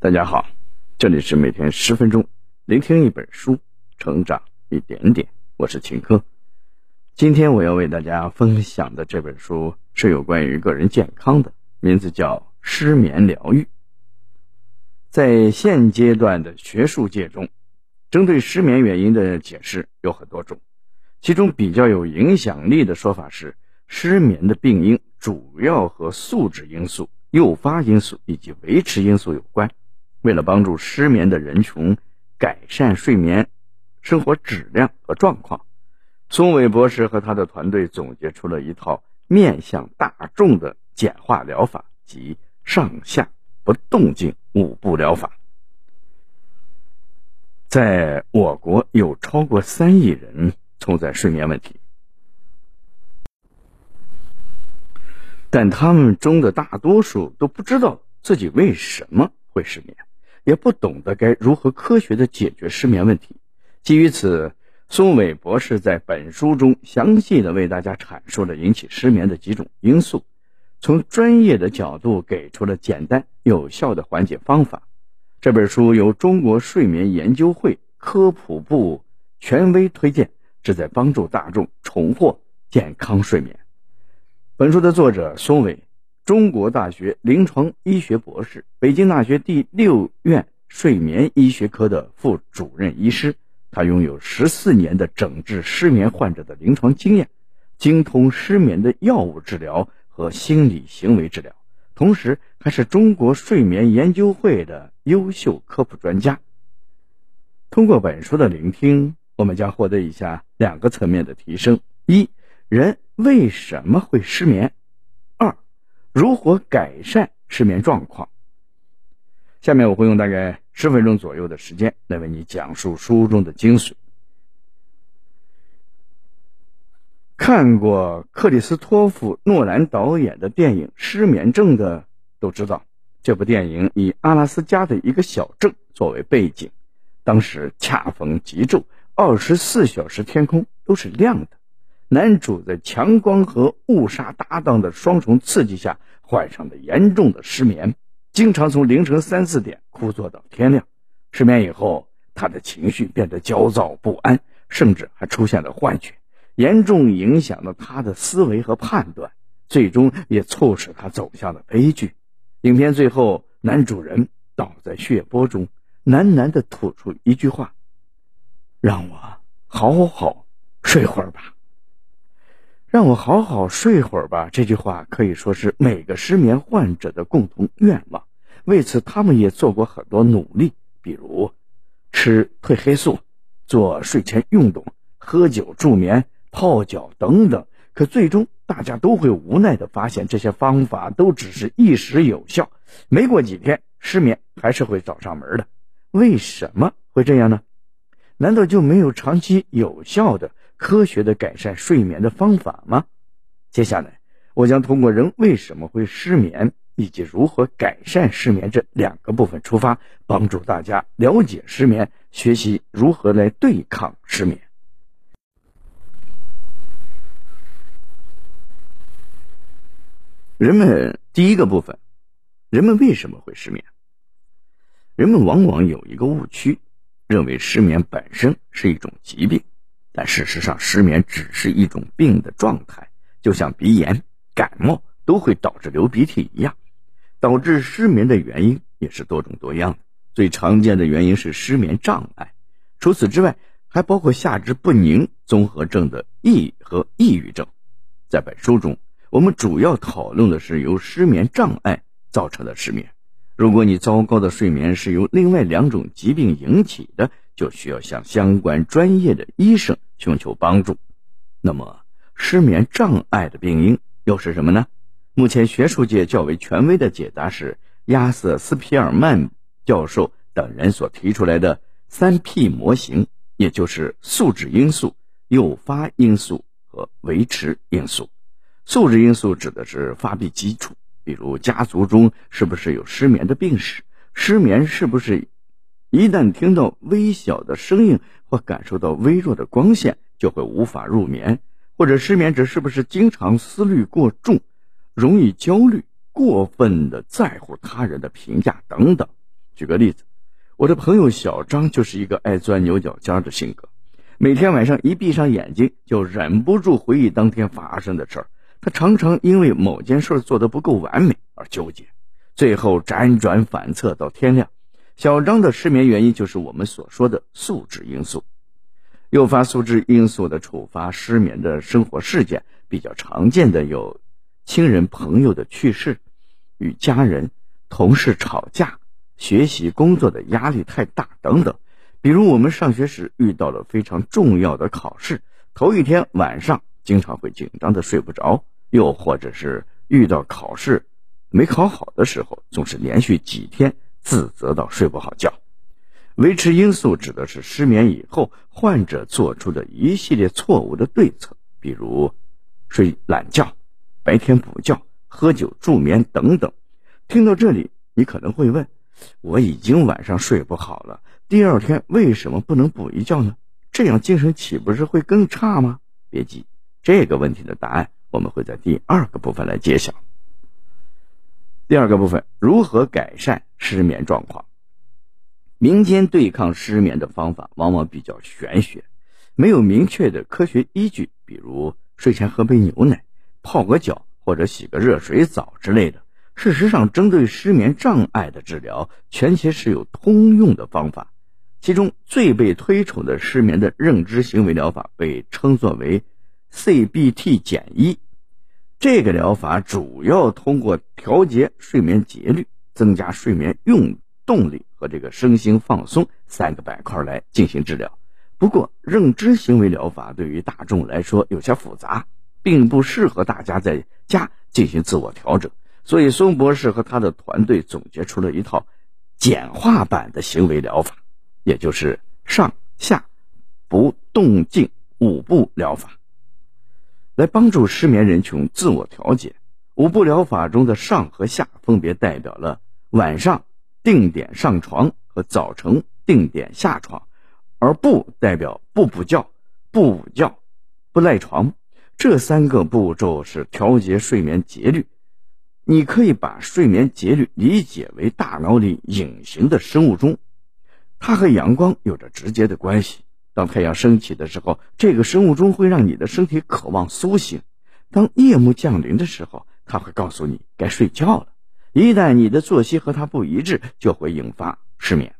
大家好，这里是每天十分钟，聆听一本书，成长一点点。我是秦科。今天我要为大家分享的这本书是有关于个人健康的，名字叫《失眠疗愈》。在现阶段的学术界中，针对失眠原因的解释有很多种，其中比较有影响力的说法是，失眠的病因主要和素质因素、诱发因素以及维持因素有关。为了帮助失眠的人群改善睡眠生活质量和状况，松伟博士和他的团队总结出了一套面向大众的简化疗法及上下不动静五步疗法。在我国有超过三亿人存在睡眠问题，但他们中的大多数都不知道自己为什么会失眠。也不懂得该如何科学的解决失眠问题。基于此，松伟博士在本书中详细的为大家阐述了引起失眠的几种因素，从专业的角度给出了简单有效的缓解方法。这本书由中国睡眠研究会科普部权威推荐，旨在帮助大众重获健康睡眠。本书的作者松伟。中国大学临床医学博士，北京大学第六院睡眠医学科的副主任医师，他拥有十四年的诊治失眠患者的临床经验，精通失眠的药物治疗和心理行为治疗，同时还是中国睡眠研究会的优秀科普专家。通过本书的聆听，我们将获得以下两个层面的提升：一，人为什么会失眠？如何改善失眠状况？下面我会用大概十分钟左右的时间来为你讲述书中的精髓。看过克里斯托弗·诺兰导演的电影《失眠症》的都知道，这部电影以阿拉斯加的一个小镇作为背景，当时恰逢极昼，二十四小时天空都是亮的。男主在强光和误杀搭档的双重刺激下，患上了严重的失眠，经常从凌晨三四点哭坐到天亮。失眠以后，他的情绪变得焦躁不安，甚至还出现了幻觉，严重影响了他的思维和判断，最终也促使他走向了悲剧。影片最后，男主人倒在血泊中，喃喃地吐出一句话：“让我好好睡会儿吧。”让我好好睡会儿吧。这句话可以说是每个失眠患者的共同愿望。为此，他们也做过很多努力，比如吃褪黑素、做睡前运动、喝酒助眠、泡脚等等。可最终，大家都会无奈的发现，这些方法都只是一时有效，没过几天，失眠还是会找上门的。为什么会这样呢？难道就没有长期有效的？科学的改善睡眠的方法吗？接下来，我将通过人为什么会失眠以及如何改善失眠这两个部分出发，帮助大家了解失眠，学习如何来对抗失眠。人们第一个部分，人们为什么会失眠？人们往往有一个误区，认为失眠本身是一种疾病。但事实上，失眠只是一种病的状态，就像鼻炎、感冒都会导致流鼻涕一样。导致失眠的原因也是多种多样的。最常见的原因是失眠障碍，除此之外，还包括下肢不宁综合症的抑和抑郁症。在本书中，我们主要讨论的是由失眠障碍造成的失眠。如果你糟糕的睡眠是由另外两种疾病引起的，就需要向相关专业的医生。寻求帮助，那么失眠障碍的病因又是什么呢？目前学术界较为权威的解答是亚瑟斯皮尔曼教授等人所提出来的三 P 模型，也就是素质因素、诱发因素和维持因素。素质因素指的是发病基础，比如家族中是不是有失眠的病史，失眠是不是。一旦听到微小的声音或感受到微弱的光线，就会无法入眠；或者失眠者是不是经常思虑过重，容易焦虑，过分的在乎他人的评价等等。举个例子，我的朋友小张就是一个爱钻牛角尖的性格，每天晚上一闭上眼睛就忍不住回忆当天发生的事儿。他常常因为某件事做得不够完美而纠结，最后辗转反侧到天亮。小张的失眠原因就是我们所说的素质因素。诱发素质因素的触发失眠的生活事件比较常见的有：亲人朋友的去世、与家人、同事吵架、学习工作的压力太大等等。比如我们上学时遇到了非常重要的考试，头一天晚上。经常会紧张的睡不着，又或者是遇到考试没考好的时候，总是连续几天自责到睡不好觉。维持因素指的是失眠以后患者做出的一系列错误的对策，比如睡懒觉、白天补觉、喝酒助眠等等。听到这里，你可能会问：我已经晚上睡不好了，第二天为什么不能补一觉呢？这样精神岂不是会更差吗？别急。这个问题的答案，我们会在第二个部分来揭晓。第二个部分，如何改善失眠状况？民间对抗失眠的方法往往比较玄学，没有明确的科学依据。比如睡前喝杯牛奶、泡个脚或者洗个热水澡之类的。事实上，针对失眠障碍的治疗，全其是有通用的方法。其中最被推崇的失眠的认知行为疗法，被称作为。CBT 减一，这个疗法主要通过调节睡眠节律、增加睡眠用动力和这个身心放松三个板块来进行治疗。不过，认知行为疗法对于大众来说有些复杂，并不适合大家在家进行自我调整。所以，孙博士和他的团队总结出了一套简化版的行为疗法，也就是上下不动静五步疗法。来帮助失眠人群自我调节。五步疗法中的上和下分别代表了晚上定点上床和早晨定点下床，而不代表不补觉、不午觉、不赖床。这三个步骤是调节睡眠节律。你可以把睡眠节律理解为大脑里隐形的生物钟，它和阳光有着直接的关系。当太阳升起的时候，这个生物钟会让你的身体渴望苏醒；当夜幕降临的时候，它会告诉你该睡觉了。一旦你的作息和它不一致，就会引发失眠。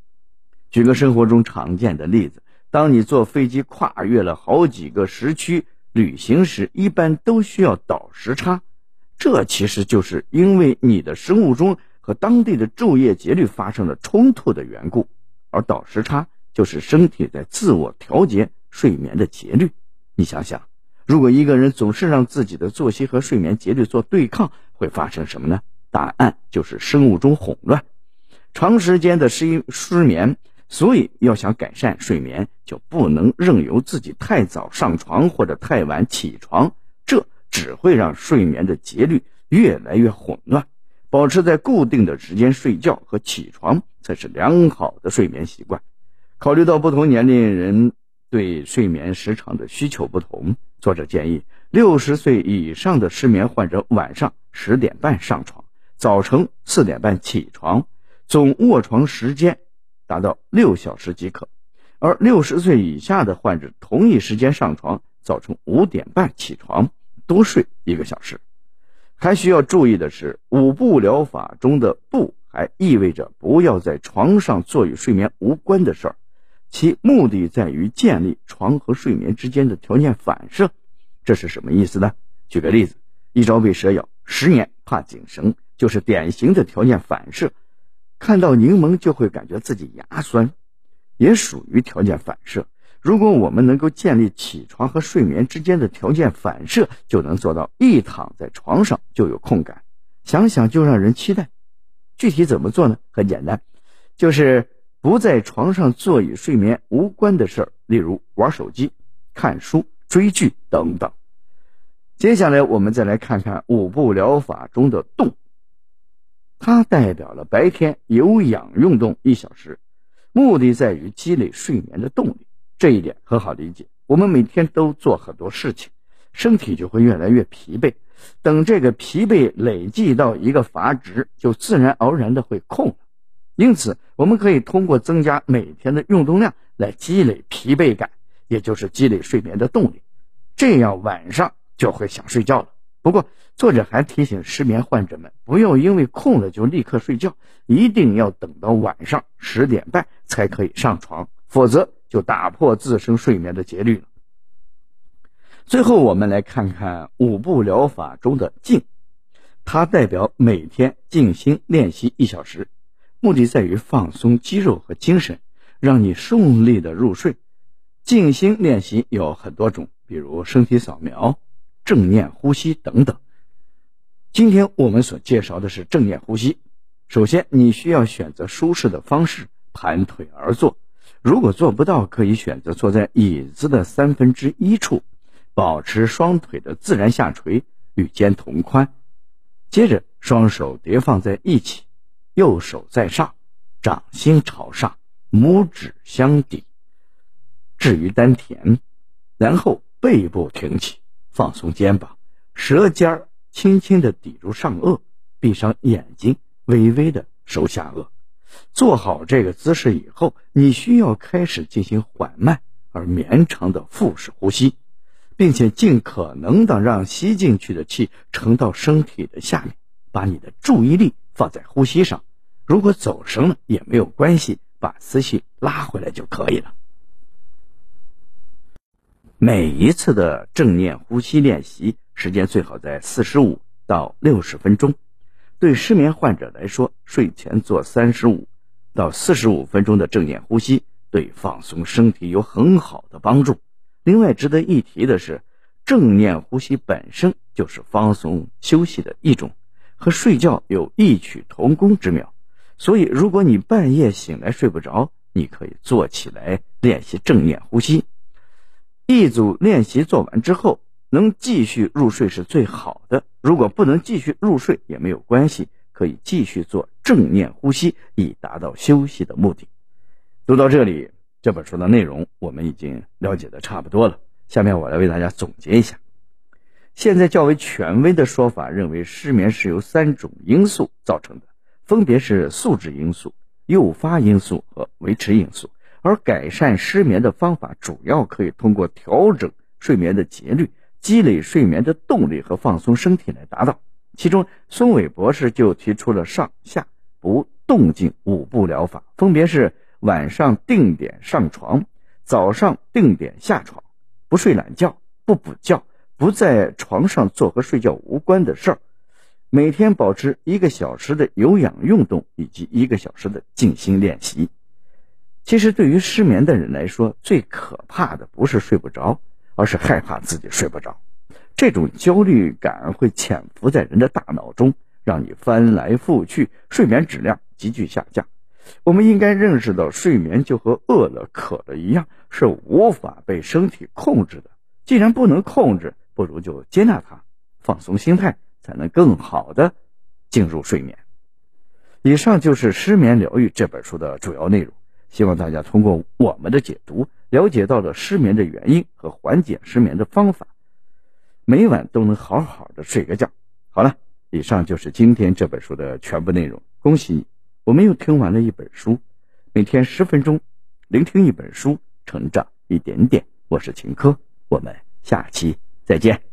举个生活中常见的例子：当你坐飞机跨越了好几个时区旅行时，一般都需要倒时差。这其实就是因为你的生物钟和当地的昼夜节律发生了冲突的缘故，而倒时差。就是身体在自我调节睡眠的节律。你想想，如果一个人总是让自己的作息和睡眠节律做对抗，会发生什么呢？答案就是生物钟混乱，长时间的失失眠。所以，要想改善睡眠，就不能任由自己太早上床或者太晚起床，这只会让睡眠的节律越来越混乱。保持在固定的时间睡觉和起床，才是良好的睡眠习惯。考虑到不同年龄人对睡眠时长的需求不同，作者建议六十岁以上的失眠患者晚上十点半上床，早晨四点半起床，总卧床时间达到六小时即可；而六十岁以下的患者同一时间上床，早晨五点半起床，多睡一个小时。还需要注意的是，五步疗法中的“步”还意味着不要在床上做与睡眠无关的事儿。其目的在于建立床和睡眠之间的条件反射，这是什么意思呢？举个例子，一朝被蛇咬，十年怕井绳，就是典型的条件反射。看到柠檬就会感觉自己牙酸，也属于条件反射。如果我们能够建立起床和睡眠之间的条件反射，就能做到一躺在床上就有空感，想想就让人期待。具体怎么做呢？很简单，就是。不在床上做与睡眠无关的事儿，例如玩手机、看书、追剧等等。接下来，我们再来看看五步疗法中的动，它代表了白天有氧运动一小时，目的在于积累睡眠的动力。这一点很好理解。我们每天都做很多事情，身体就会越来越疲惫。等这个疲惫累计到一个阀值，就自然而然的会空了。因此，我们可以通过增加每天的运动量来积累疲惫感，也就是积累睡眠的动力，这样晚上就会想睡觉了。不过，作者还提醒失眠患者们，不要因为困了就立刻睡觉，一定要等到晚上十点半才可以上床，否则就打破自身睡眠的节律了。最后，我们来看看五步疗法中的静，它代表每天静心练习一小时，目的在于放松肌肉和精神，让你顺利的入睡。静心练习有很多种，比如身体扫描、正念呼吸等等。今天我们所介绍的是正念呼吸。首先，你需要选择舒适的方式，盘腿而坐。如果做不到，可以选择坐在椅子的三分之一处。保持双腿的自然下垂，与肩同宽。接着，双手叠放在一起，右手在上，掌心朝上，拇指相抵，置于丹田。然后背部挺起，放松肩膀，舌尖儿轻轻的抵住上颚，闭上眼睛，微微的收下颚。做好这个姿势以后，你需要开始进行缓慢而绵长的腹式呼吸。并且尽可能的让吸进去的气沉到身体的下面，把你的注意力放在呼吸上。如果走神了也没有关系，把思绪拉回来就可以了。每一次的正念呼吸练习时间最好在四十五到六十分钟。对失眠患者来说，睡前做三十五到四十五分钟的正念呼吸，对放松身体有很好的帮助。另外值得一提的是，正念呼吸本身就是放松休息的一种，和睡觉有异曲同工之妙。所以，如果你半夜醒来睡不着，你可以坐起来练习正念呼吸。一组练习做完之后，能继续入睡是最好的。如果不能继续入睡也没有关系，可以继续做正念呼吸，以达到休息的目的。读到这里。这本书的内容我们已经了解的差不多了，下面我来为大家总结一下。现在较为权威的说法认为，失眠是由三种因素造成的，分别是素质因素、诱发因素和维持因素。而改善失眠的方法主要可以通过调整睡眠的节律、积累睡眠的动力和放松身体来达到。其中，孙伟博士就提出了上下不动静五步疗法，分别是。晚上定点上床，早上定点下床，不睡懒觉，不补觉，不在床上做和睡觉无关的事儿，每天保持一个小时的有氧运动以及一个小时的静心练习。其实，对于失眠的人来说，最可怕的不是睡不着，而是害怕自己睡不着。这种焦虑感会潜伏在人的大脑中，让你翻来覆去，睡眠质量急剧下降。我们应该认识到，睡眠就和饿了、渴了一样，是无法被身体控制的。既然不能控制，不如就接纳它，放松心态，才能更好的进入睡眠。以上就是《失眠疗愈》这本书的主要内容。希望大家通过我们的解读，了解到了失眠的原因和缓解失眠的方法，每晚都能好好的睡个觉。好了，以上就是今天这本书的全部内容。恭喜你！我们又听完了一本书，每天十分钟，聆听一本书，成长一点点。我是秦科，我们下期再见。